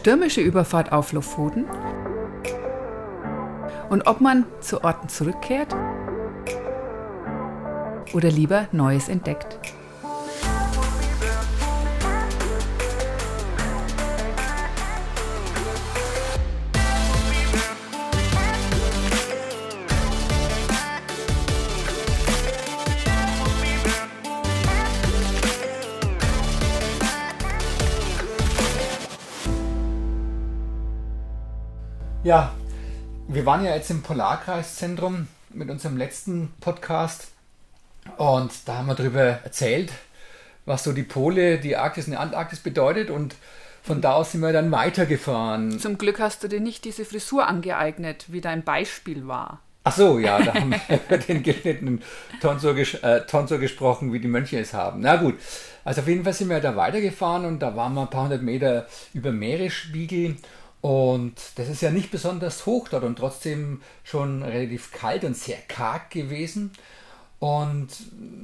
stürmische Überfahrt auf Lofoten und ob man zu Orten zurückkehrt oder lieber Neues entdeckt. Ja, wir waren ja jetzt im Polarkreiszentrum mit unserem letzten Podcast und da haben wir darüber erzählt, was so die Pole, die Arktis und die Antarktis bedeutet und von da aus sind wir dann weitergefahren. Zum Glück hast du dir nicht diese Frisur angeeignet, wie dein Beispiel war. Ach so, ja, da haben wir über den geschnittenen Tonsor, ges äh, Tonsor gesprochen, wie die Mönche es haben. Na gut, also auf jeden Fall sind wir da weitergefahren und da waren wir ein paar hundert Meter über Meeresspiegel und das ist ja nicht besonders hoch dort und trotzdem schon relativ kalt und sehr karg gewesen. Und,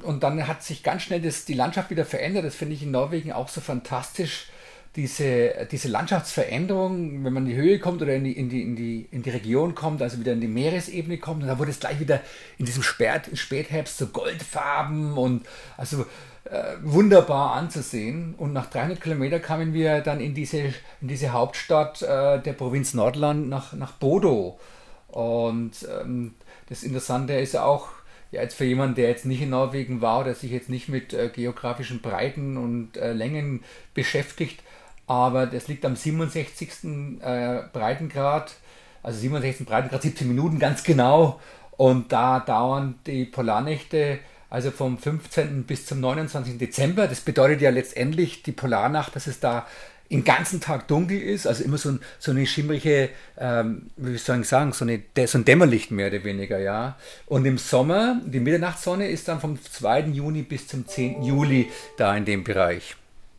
und dann hat sich ganz schnell das, die Landschaft wieder verändert. Das finde ich in Norwegen auch so fantastisch. Diese, diese Landschaftsveränderung, wenn man in die Höhe kommt oder in die, in, die, in, die, in die Region kommt, also wieder in die Meeresebene kommt, und da wurde es gleich wieder in diesem Spät, Spätherbst so Goldfarben und also wunderbar anzusehen. Und nach 300 Kilometern kamen wir dann in diese, in diese Hauptstadt äh, der Provinz Nordland nach, nach Bodo. Und ähm, das Interessante ist auch, ja, jetzt für jemanden, der jetzt nicht in Norwegen war oder sich jetzt nicht mit äh, geografischen Breiten und äh, Längen beschäftigt, aber das liegt am 67. Äh, Breitengrad, also 67. Breitengrad, 17 Minuten ganz genau. Und da dauern die Polarnächte also vom 15. bis zum 29. Dezember. Das bedeutet ja letztendlich die Polarnacht, dass es da den ganzen Tag dunkel ist, also immer so, ein, so eine schimmrige, ähm, wie soll ich sagen, so, eine, so ein Dämmerlicht mehr oder weniger, ja. Und im Sommer, die Mitternachtssonne ist dann vom 2. Juni bis zum 10. Juli da in dem Bereich.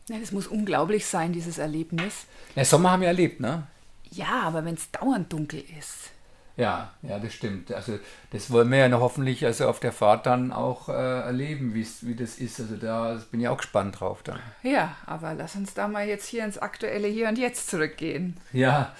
Ja, das muss unglaublich sein, dieses Erlebnis. Ja, Sommer haben wir erlebt, ne? Ja, aber wenn es dauernd dunkel ist. Ja, ja, das stimmt. Also das wollen wir ja noch hoffentlich also auf der Fahrt dann auch äh, erleben, wie das ist. Also da bin ich auch gespannt drauf dann. Ja, aber lass uns da mal jetzt hier ins aktuelle Hier und Jetzt zurückgehen. Ja,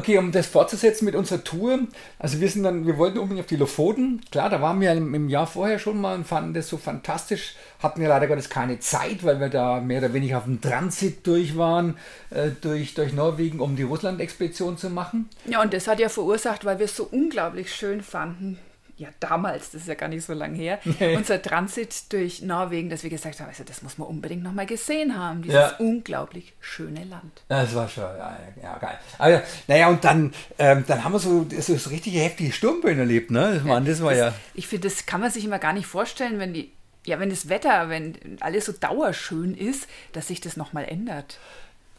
Okay, um das fortzusetzen mit unserer Tour, also wir sind dann, wir wollten unbedingt auf die Lofoten. Klar, da waren wir im, Jahr vorher schon mal und fanden das so fantastisch. Hatten ja leider Gottes keine Zeit, weil wir da mehr oder weniger auf dem Transit durch waren, äh, durch, durch Norwegen, um die Russland-Expedition zu machen. Ja, und das hat ja verursacht, weil wir es so unglaublich schön fanden, ja damals, das ist ja gar nicht so lange her, nee. unser Transit durch Norwegen, dass wir gesagt haben, also das muss man unbedingt nochmal gesehen haben, dieses ja. unglaublich schöne Land. Das war schon, ja, ja geil. Aber, naja, und dann, ähm, dann haben wir so, so, so richtige heftige Sturmböen erlebt, ne? Das, war, das war das, ja. Ich finde, das kann man sich immer gar nicht vorstellen, wenn die, ja, wenn das Wetter, wenn alles so dauerschön ist, dass sich das nochmal ändert.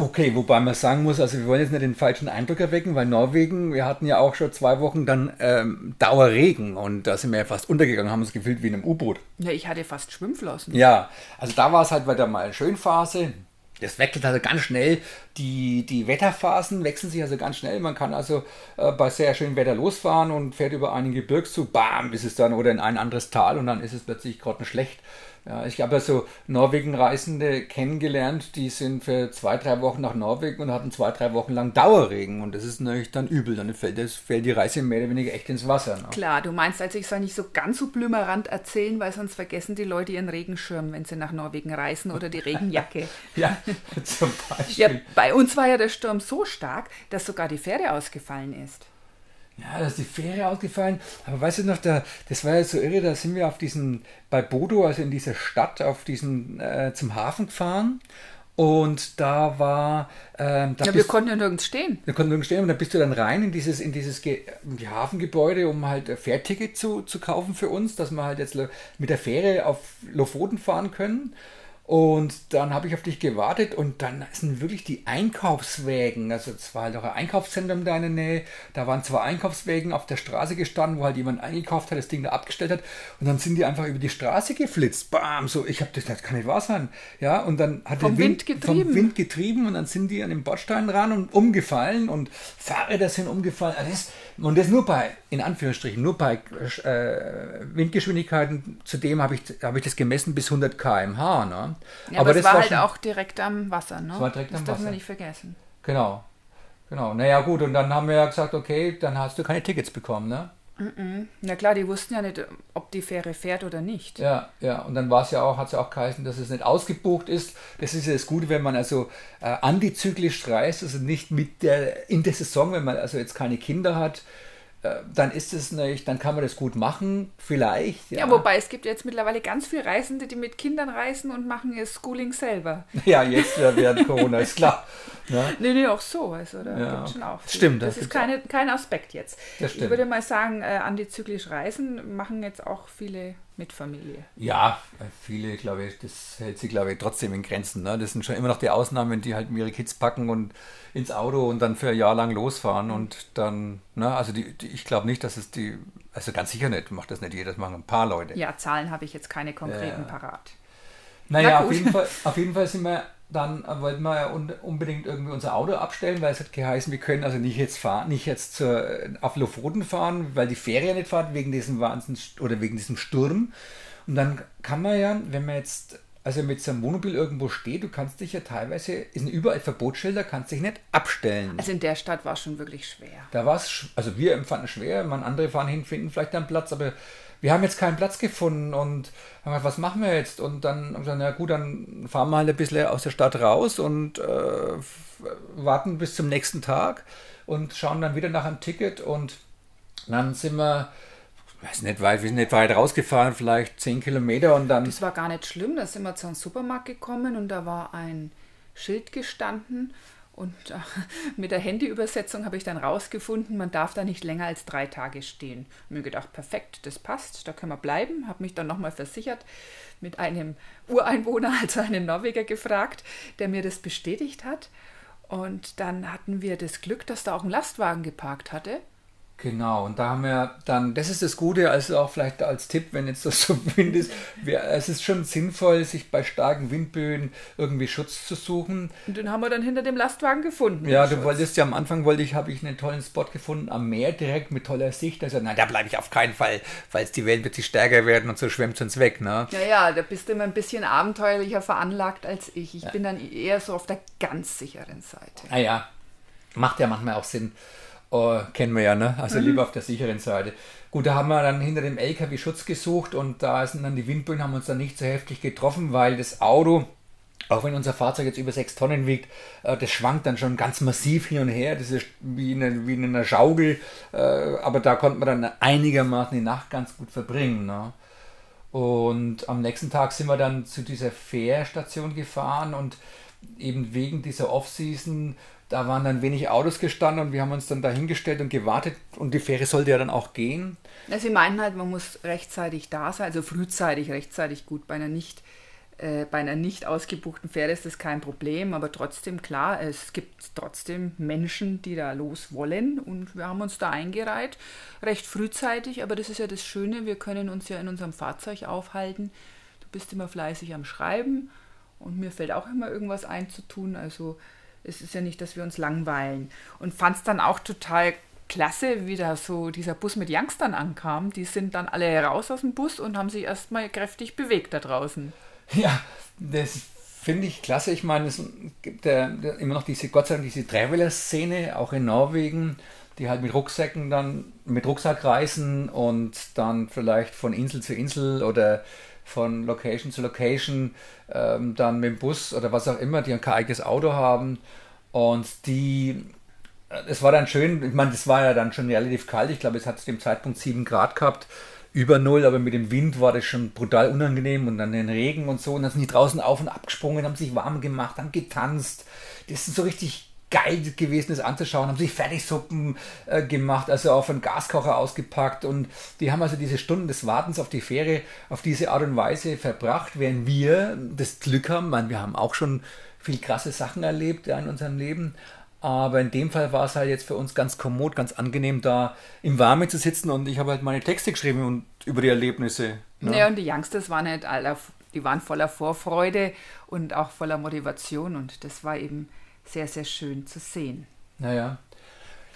Okay, wobei man sagen muss, also wir wollen jetzt nicht den falschen Eindruck erwecken, weil Norwegen, wir hatten ja auch schon zwei Wochen dann ähm, Dauerregen und da sind wir ja fast untergegangen, haben uns gefühlt wie in einem U-Boot. Ja, ich hatte fast Schwimmflossen. Ja, also da war es halt weiter mal Schönphase. Das wechselt also ganz schnell. Die, die Wetterphasen wechseln sich also ganz schnell. Man kann also äh, bei sehr schönem Wetter losfahren und fährt über einen Gebirgszug, bam, ist es dann oder in ein anderes Tal und dann ist es plötzlich gerade schlecht. Ja, ich habe ja so Norwegen-Reisende kennengelernt, die sind für zwei, drei Wochen nach Norwegen und hatten zwei, drei Wochen lang Dauerregen. Und das ist natürlich dann übel. Dann fällt, das, fällt die Reise mehr oder weniger echt ins Wasser. Ne? Klar, du meinst also, ich soll nicht so ganz so blümerant erzählen, weil sonst vergessen die Leute ihren Regenschirm, wenn sie nach Norwegen reisen oder die Regenjacke. ja, zum Beispiel. Ja, bei uns war ja der Sturm so stark, dass sogar die Fähre ausgefallen ist. Ja, da ist die Fähre ausgefallen. Aber weißt du noch, da, das war ja so irre, da sind wir auf diesen, bei Bodo, also in dieser Stadt, auf diesen, äh, zum Hafen gefahren. Und da war. Ähm, da ja, wir konnten ja nirgends stehen. Wir konnten nirgends stehen und da bist du dann rein in dieses, in dieses Ge Hafengebäude, um halt Fährticket zu, zu kaufen für uns, dass wir halt jetzt mit der Fähre auf Lofoten fahren können. Und dann habe ich auf dich gewartet und dann sind wirklich die Einkaufswägen, also es war halt auch ein Einkaufszentrum in der Nähe, da waren zwei Einkaufswägen auf der Straße gestanden, wo halt jemand eingekauft hat, das Ding da abgestellt hat. Und dann sind die einfach über die Straße geflitzt, bam, so, ich habe das, das kann nicht wahr sein, ja, und dann hat vom der Wind, Wind getrieben. vom Wind getrieben und dann sind die an den Bordstein ran und umgefallen und Fahrräder sind umgefallen, also das, und das nur bei, in Anführungsstrichen, nur bei äh, Windgeschwindigkeiten, zudem habe ich, hab ich das gemessen bis 100 km/h, ne? Ja, aber, aber das war, war halt auch direkt am Wasser, ne? Das war direkt das am dürfen Wasser. wir nicht vergessen. Genau. Genau, naja gut, und dann haben wir ja gesagt, okay, dann hast du keine Tickets bekommen, ne? Na klar, die wussten ja nicht, ob die Fähre fährt oder nicht. Ja, ja, und dann war es ja auch, hat es ja auch geheißen, dass es nicht ausgebucht ist. Das ist ja das Gute, wenn man also äh, antizyklisch reist, also nicht mit der, in der Saison, wenn man also jetzt keine Kinder hat, dann ist es nicht, dann kann man das gut machen, vielleicht. Ja. ja, wobei es gibt jetzt mittlerweile ganz viele Reisende, die mit Kindern reisen und machen ihr Schooling selber. Ja, jetzt während Corona, ist klar. Ja. Nee, nee, auch so. Also, da ja. schon auch Stimmt. Das, das ist keine, kein Aspekt jetzt. Das stimmt. Ich würde mal sagen, äh, antizyklisch reisen machen jetzt auch viele mit Familie. Ja, viele, glaube ich, das hält sich, glaube ich, trotzdem in Grenzen. Ne? Das sind schon immer noch die Ausnahmen, die halt ihre Kids packen und ins Auto und dann für ein Jahr lang losfahren und dann, ne, also die, die ich glaube nicht, dass es die, also ganz sicher nicht, macht das nicht jeder, das machen ein paar Leute. Ja, Zahlen habe ich jetzt keine konkreten äh, parat. Naja, Na auf, jeden Fall, auf jeden Fall sind wir dann wollten wir ja unbedingt irgendwie unser Auto abstellen, weil es hat geheißen, wir können also nicht jetzt fahren, nicht jetzt zur, auf Lofoten fahren, weil die ja nicht fährt, wegen diesem Wahnsinn oder wegen diesem Sturm. Und dann kann man ja, wenn man jetzt also mit so einem Wohnmobil irgendwo steht, du kannst dich ja teilweise, es sind überall Verbotsschilder, kannst dich nicht abstellen. Also in der Stadt war es schon wirklich schwer. Da war es, also wir empfanden es schwer, man andere fahren hin, finden vielleicht einen Platz, aber wir haben jetzt keinen Platz gefunden und haben gesagt, was machen wir jetzt? Und dann haben wir gesagt, na gut, dann fahren wir halt ein bisschen aus der Stadt raus und äh, warten bis zum nächsten Tag und schauen dann wieder nach einem Ticket und dann sind wir weiß nicht weit, wir sind nicht weit rausgefahren, vielleicht zehn Kilometer und dann. Das war gar nicht schlimm, da sind wir zu einem Supermarkt gekommen und da war ein Schild gestanden und äh, mit der Handyübersetzung habe ich dann rausgefunden, man darf da nicht länger als drei Tage stehen. Mir gedacht, perfekt, das passt, da können wir bleiben. Habe mich dann nochmal versichert, mit einem Ureinwohner, also einem Norweger, gefragt, der mir das bestätigt hat. Und dann hatten wir das Glück, dass da auch ein Lastwagen geparkt hatte. Genau, und da haben wir dann, das ist das Gute, also auch vielleicht als Tipp, wenn jetzt das so Wind ist, wir, es ist schon sinnvoll, sich bei starken Windböen irgendwie Schutz zu suchen. Und den haben wir dann hinter dem Lastwagen gefunden. Ja, du Schutz. wolltest ja am Anfang, wollte ich, habe ich einen tollen Spot gefunden am Meer direkt mit toller Sicht. Also, nein, da bleibe ich auf keinen Fall, weil es die Wellen wird sich stärker werden und so schwemmt es uns weg. Ne? Ja, ja, da bist du immer ein bisschen abenteuerlicher veranlagt als ich. Ich ja. bin dann eher so auf der ganz sicheren Seite. Ah ja, macht ja manchmal auch Sinn. Oh, kennen wir ja, ne? Also mhm. lieber auf der sicheren Seite. Gut, da haben wir dann hinter dem LKW Schutz gesucht und da sind dann die Windböen, haben uns dann nicht so heftig getroffen, weil das Auto, auch wenn unser Fahrzeug jetzt über sechs Tonnen wiegt, äh, das schwankt dann schon ganz massiv hin und her. Das ist wie in, eine, wie in einer Schaukel, äh, aber da konnte man dann einigermaßen die Nacht ganz gut verbringen. Ne? Und am nächsten Tag sind wir dann zu dieser Fährstation gefahren und eben wegen dieser Off-Season da waren dann wenig Autos gestanden und wir haben uns dann dahingestellt und gewartet und die Fähre sollte ja dann auch gehen. Ja, sie meinen halt, man muss rechtzeitig da sein, also frühzeitig, rechtzeitig gut. Bei einer nicht, äh, bei einer nicht ausgebuchten Fähre ist das kein Problem, aber trotzdem klar, es gibt trotzdem Menschen, die da los wollen und wir haben uns da eingereiht, recht frühzeitig, aber das ist ja das Schöne, wir können uns ja in unserem Fahrzeug aufhalten. Du bist immer fleißig am Schreiben und mir fällt auch immer irgendwas einzutun, also es ist ja nicht, dass wir uns langweilen. Und fand es dann auch total klasse, wie da so dieser Bus mit Youngstern ankam. Die sind dann alle heraus aus dem Bus und haben sich erstmal kräftig bewegt da draußen. Ja, das finde ich klasse. Ich meine, es gibt ja immer noch diese, Gott sei Dank, diese Traveler-Szene, auch in Norwegen, die halt mit Rucksäcken dann, mit Rucksack reisen und dann vielleicht von Insel zu Insel oder von Location zu Location, ähm, dann mit dem Bus oder was auch immer, die ein eigenes Auto haben. Und die, äh, es war dann schön, ich meine, das war ja dann schon relativ kalt, ich glaube, es hat zu dem Zeitpunkt 7 Grad gehabt, über Null, aber mit dem Wind war das schon brutal unangenehm und dann den Regen und so. Und dann sind die draußen auf und ab gesprungen, haben sich warm gemacht, haben getanzt. Das ist so richtig geil gewesen, das anzuschauen, haben sich Fertigsuppen äh, gemacht, also auf einen Gaskocher ausgepackt und die haben also diese Stunden des Wartens auf die Fähre auf diese Art und Weise verbracht, während wir das Glück haben, meine, wir haben auch schon viel krasse Sachen erlebt ja, in unserem Leben, aber in dem Fall war es halt jetzt für uns ganz kommod, ganz angenehm, da im Warmen zu sitzen und ich habe halt meine Texte geschrieben und über die Erlebnisse. Ne? Ja, und die Youngsters waren halt alle, die waren voller Vorfreude und auch voller Motivation und das war eben sehr, sehr schön zu sehen. Naja.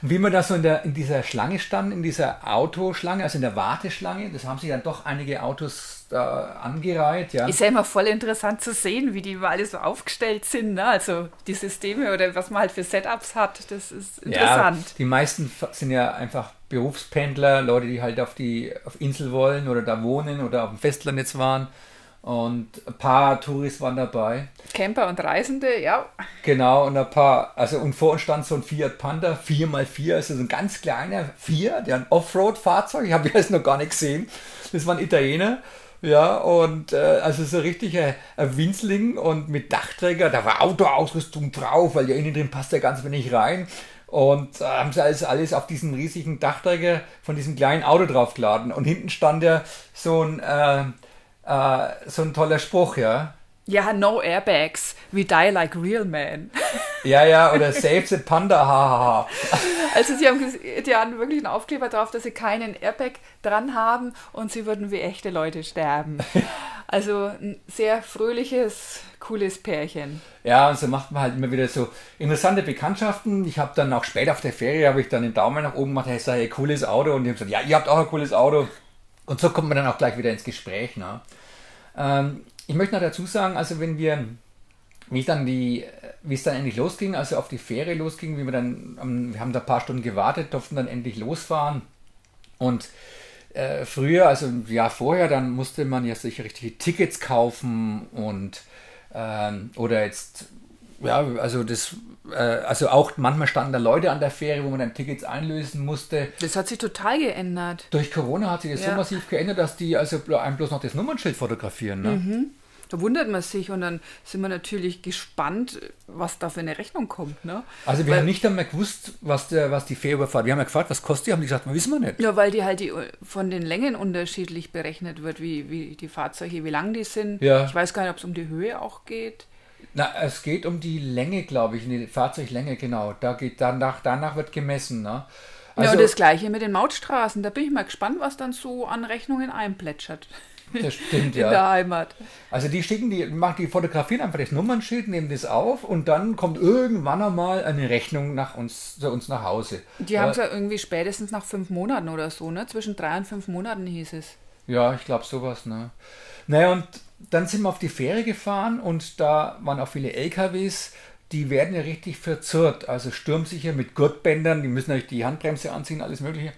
wie wir da so in, der, in dieser Schlange standen, in dieser Autoschlange, also in der Warteschlange, das haben sich dann doch einige Autos da angereiht. Ja. Ist ja immer voll interessant zu sehen, wie die alle so aufgestellt sind. Ne? Also die Systeme oder was man halt für Setups hat, das ist interessant. Ja, die meisten sind ja einfach Berufspendler, Leute, die halt auf die auf Insel wollen oder da wohnen oder auf dem Festland jetzt waren. Und ein paar Touris waren dabei. Camper und Reisende, ja. Genau, und ein paar, also und vor uns stand so ein Fiat Panda, 4x4, also so ein ganz kleiner Fiat, der ein Offroad-Fahrzeug, ich habe das noch gar nicht gesehen. Das war ein Italiener. Ja, und äh, also so richtig ein, ein Winzling und mit Dachträger, da war Autoausrüstung drauf, weil ja innen drin passt ja ganz wenig rein. Und äh, haben sie alles, alles auf diesen riesigen Dachträger von diesem kleinen Auto draufgeladen. Und hinten stand ja so ein, äh, äh, so ein toller Spruch, ja. Ja, no airbags. We die like real men. Ja, ja, oder save the panda, hahaha. Also sie haben, die haben wirklich einen Aufkleber drauf, dass sie keinen Airbag dran haben und sie würden wie echte Leute sterben. Also ein sehr fröhliches, cooles Pärchen. Ja, und so macht man halt immer wieder so interessante Bekanntschaften. Ich habe dann auch später auf der Ferie, habe ich dann den Daumen nach oben gemacht, hey, sei ein cooles Auto. Und die haben gesagt, ja, ihr habt auch ein cooles Auto. Und so kommt man dann auch gleich wieder ins Gespräch. Ne? Ähm, ich möchte noch dazu sagen, also wenn wir, wie dann die, wie es dann endlich losging, also auf die Fähre losging, wie wir dann, wir haben da ein paar Stunden gewartet, durften dann endlich losfahren. Und äh, früher, also ein Jahr vorher, dann musste man ja sicher richtige Tickets kaufen und ähm, oder jetzt, ja, also das äh, also auch manchmal standen da Leute an der Fähre, wo man dann Tickets einlösen musste. Das hat sich total geändert. Durch Corona hat sich das ja. so massiv geändert, dass die also einem bloß noch das Nummernschild fotografieren. Ne? Mhm. Da wundert man sich und dann sind wir natürlich gespannt, was da für eine Rechnung kommt. Ne? Also wir weil, haben nicht einmal gewusst, was, der, was die Fährüberfahrt, wir haben ja gefragt, was kostet die, haben die gesagt, wissen wir nicht. Ja, weil die halt die, von den Längen unterschiedlich berechnet wird, wie, wie die Fahrzeuge, wie lang die sind. Ja. Ich weiß gar nicht, ob es um die Höhe auch geht. Na, es geht um die Länge, glaube ich, die Fahrzeuglänge, genau. Da geht danach, danach wird gemessen. Ne? Also, ja, und das gleiche mit den Mautstraßen. Da bin ich mal gespannt, was dann so an Rechnungen einplätschert. Das stimmt, ja. In der Heimat. Also die schicken, die machen die fotografieren einfach das Nummernschild, nehmen das auf und dann kommt irgendwann einmal eine Rechnung nach uns, zu uns nach Hause. Die haben es ja irgendwie spätestens nach fünf Monaten oder so, ne? Zwischen drei und fünf Monaten hieß es. Ja, ich glaube sowas, ne? Naja, und dann sind wir auf die Fähre gefahren und da waren auch viele LKWs. Die werden ja richtig verzurrt, also sturmsicher mit Gurtbändern. Die müssen natürlich die Handbremse anziehen, alles Mögliche.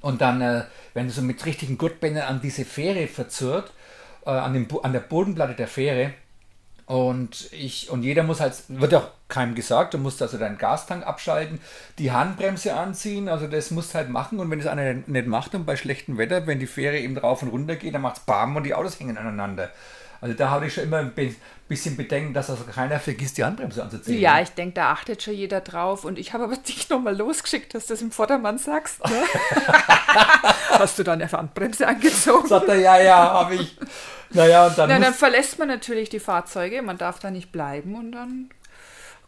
Und dann äh, werden so mit richtigen Gurtbändern an diese Fähre verzurrt, äh, an, dem, an der Bodenplatte der Fähre. Und ich, und jeder muss halt, wird auch keinem gesagt, du musst also deinen Gastank abschalten, die Handbremse anziehen, also das musst du halt machen. Und wenn es einer nicht macht und bei schlechtem Wetter, wenn die Fähre eben drauf und runter geht, dann macht es BAM und die Autos hängen aneinander. Also da habe ich schon immer ein bisschen Bedenken, dass also keiner vergisst, die Handbremse anzuziehen. Ja, ich denke, da achtet schon jeder drauf. Und ich habe aber dich nochmal losgeschickt, dass du das im Vordermann sagst. Ne? Hast du dann eine Handbremse angezogen? Sagt er, ja, ja, habe ich. Naja, und dann, Na, dann verlässt man natürlich die Fahrzeuge, man darf da nicht bleiben und dann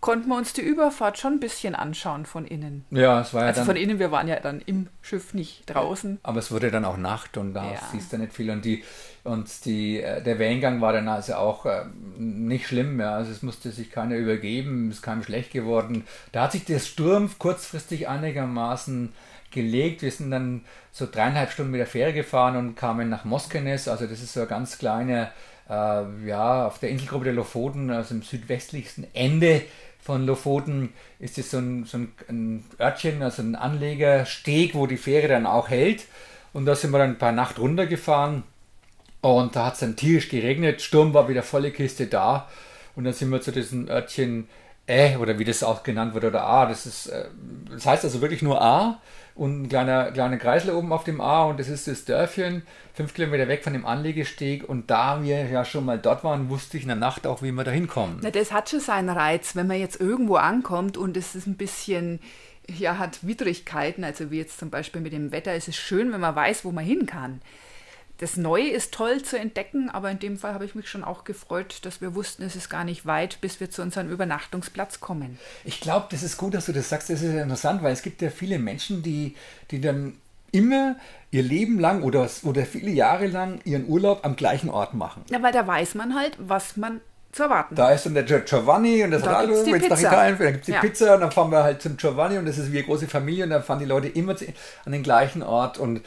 konnten wir uns die Überfahrt schon ein bisschen anschauen von innen. Ja, es war ja also dann, von innen, wir waren ja dann im Schiff, nicht draußen. Aber es wurde dann auch Nacht und da ja. siehst du nicht viel und die und die, äh, der Wellengang war dann also auch äh, nicht schlimm, ja. also es musste sich keiner übergeben, es kam schlecht geworden. Da hat sich der Sturm kurzfristig einigermaßen gelegt. Wir sind dann so dreieinhalb Stunden mit der Fähre gefahren und kamen nach Moskenes. Also das ist so ein ganz kleiner, äh, ja, auf der Inselgruppe der Lofoten, also im südwestlichsten Ende von Lofoten ist es so ein, so ein Örtchen, also ein Anlegersteg, wo die Fähre dann auch hält. Und da sind wir dann ein paar Nacht runtergefahren und da hat es dann tierisch geregnet. Sturm war wieder volle Kiste da. Und dann sind wir zu diesem Örtchen Ä, oder wie das auch genannt wird, oder A. Das, ist, äh, das heißt also wirklich nur A und ein kleiner, kleiner Kreisel oben auf dem A und das ist das Dörfchen, fünf Kilometer weg von dem Anlegesteg und da wir ja schon mal dort waren, wusste ich in der Nacht auch, wie wir da hinkommen. Das hat schon seinen Reiz, wenn man jetzt irgendwo ankommt und es ist ein bisschen, ja, hat Widrigkeiten, also wie jetzt zum Beispiel mit dem Wetter, ist es schön, wenn man weiß, wo man hin kann das Neue ist toll zu entdecken, aber in dem Fall habe ich mich schon auch gefreut, dass wir wussten, es ist gar nicht weit, bis wir zu unserem Übernachtungsplatz kommen. Ich glaube, das ist gut, dass du das sagst. Das ist interessant, weil es gibt ja viele Menschen, die, die dann immer ihr Leben lang oder, oder viele Jahre lang ihren Urlaub am gleichen Ort machen. Ja, weil da weiß man halt, was man zu erwarten. Da ist dann der Giovanni und das die wenn es nach Pizza. Italien fährt, dann gibt es die Ja. Pizza und dann fahren wir halt zum Giovanni und das ist wie eine große Familie und dann fahren die Leute immer an den gleichen Ort und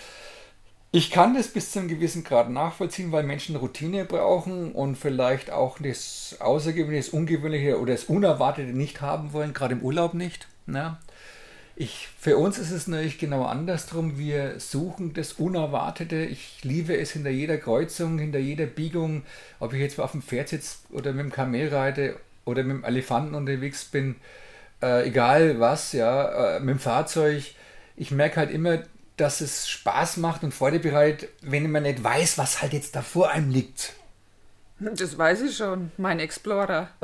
ich kann das bis zu einem gewissen Grad nachvollziehen, weil Menschen Routine brauchen und vielleicht auch das Außergewöhnliche, das Ungewöhnliche oder das Unerwartete nicht haben wollen, gerade im Urlaub nicht. Ne? Ich, für uns ist es natürlich genau andersrum. Wir suchen das Unerwartete. Ich liebe es hinter jeder Kreuzung, hinter jeder Biegung, ob ich jetzt auf dem Pferd sitze oder mit dem Kamel reite oder mit dem Elefanten unterwegs bin, äh, egal was, ja, äh, mit dem Fahrzeug. Ich merke halt immer, dass es Spaß macht und Freude bereitet, wenn man nicht weiß, was halt jetzt da vor einem liegt. Das weiß ich schon, mein Explorer.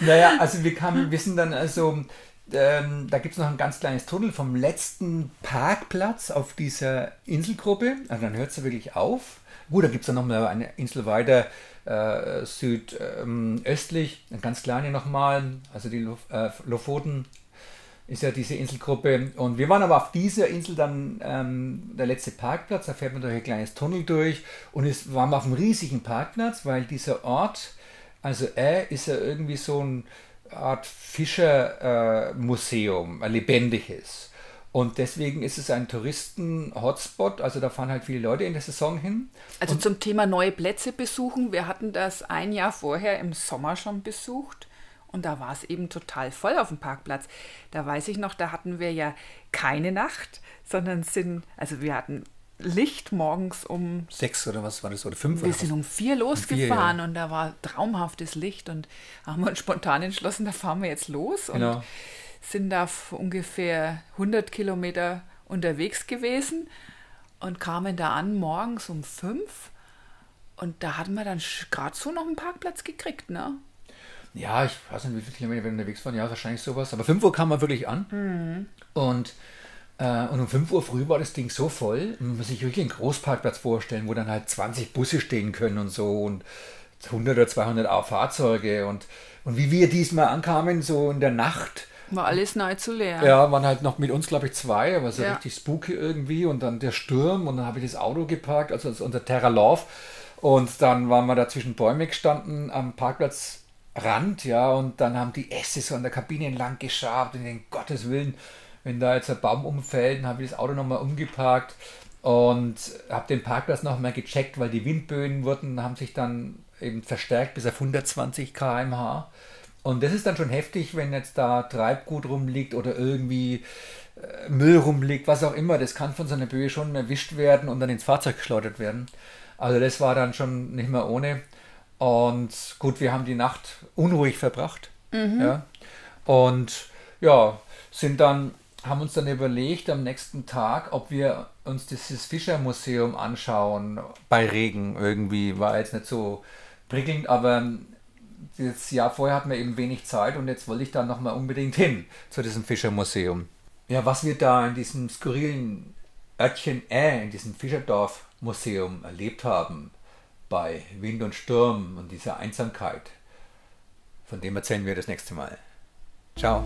Naja, also wir kamen, wir sind dann also, ähm, da gibt es noch ein ganz kleines Tunnel vom letzten Parkplatz auf dieser Inselgruppe. Also dann hört es wirklich auf. Gut, da gibt es dann noch mal eine Insel weiter äh, südöstlich, eine ganz kleine nochmal, also die äh, Lofoten ist ja diese Inselgruppe. Und wir waren aber auf dieser Insel dann ähm, der letzte Parkplatz. Da fährt man durch ein kleines Tunnel durch und es waren wir auf einem riesigen Parkplatz, weil dieser Ort, also er ist ja irgendwie so eine Art Fischermuseum, ein lebendiges. Und deswegen ist es ein Touristen-Hotspot. Also da fahren halt viele Leute in der Saison hin. Also zum Thema neue Plätze besuchen. Wir hatten das ein Jahr vorher im Sommer schon besucht und da war es eben total voll auf dem Parkplatz. Da weiß ich noch, da hatten wir ja keine Nacht, sondern sind, also wir hatten Licht morgens um, Sechs oder was war das? Oder fünf? wir sind um vier vier, losgefahren und da war traumhaftes Licht und haben uns spontan entschlossen, da fahren wir jetzt los und Genau. sind da ungefähr 100 Kilometer unterwegs gewesen und kamen da an morgens um fünf und da hatten wir dann gerade so noch einen Parkplatz gekriegt, ne? Ja, ich weiß nicht, wie viele Kilometer wir unterwegs waren. Ja, wahrscheinlich sowas. Aber 5 Uhr kam man wirklich an. Und, äh, und um 5 Uhr früh war das Ding so voll. Man muss sich wirklich einen Großparkplatz vorstellen, wo dann halt 20 Busse stehen können und so. Und 100 oder 200 auch Fahrzeuge. Und, und wie wir diesmal ankamen, so in der Nacht, War alles nahezu leer. ja, waren halt noch mit uns, glaube ich, zwei, aber so Ja. richtig spooky irgendwie. Und dann der Sturm und dann habe ich das Auto geparkt, also unser Terra Love. Und dann waren wir da zwischen Bäume gestanden am Parkplatzrand, ja, und dann haben die Äste so an der Kabine entlang geschabt und denke, Gottes Willen, wenn da jetzt ein Baum umfällt, dann habe ich das Auto nochmal umgeparkt und habe den Parkplatz nochmal gecheckt, weil die Windböen wurden, haben sich dann eben verstärkt bis auf 120 km/h. Und das ist dann schon heftig, wenn jetzt da Treibgut rumliegt oder irgendwie äh, Müll rumliegt, was auch immer. Das kann von so einer Böe schon erwischt werden und dann ins Fahrzeug geschleudert werden. Also das war dann schon nicht mehr ohne. Und gut, wir haben die Nacht unruhig verbracht. Ja. Und ja, sind dann, haben uns dann überlegt am nächsten Tag, ob wir uns dieses Fischermuseum anschauen bei Regen irgendwie. War jetzt nicht so prickelnd, aber das Jahr vorher hatten wir eben wenig Zeit und jetzt wollte ich dann nochmal unbedingt hin zu diesem Fischermuseum. Ja, was wir da in diesem skurrilen Örtchen Äh, in diesem Fischerdorf-Museum erlebt haben, bei Wind und Sturm und dieser Einsamkeit, von dem erzählen wir das nächste Mal. Ciao.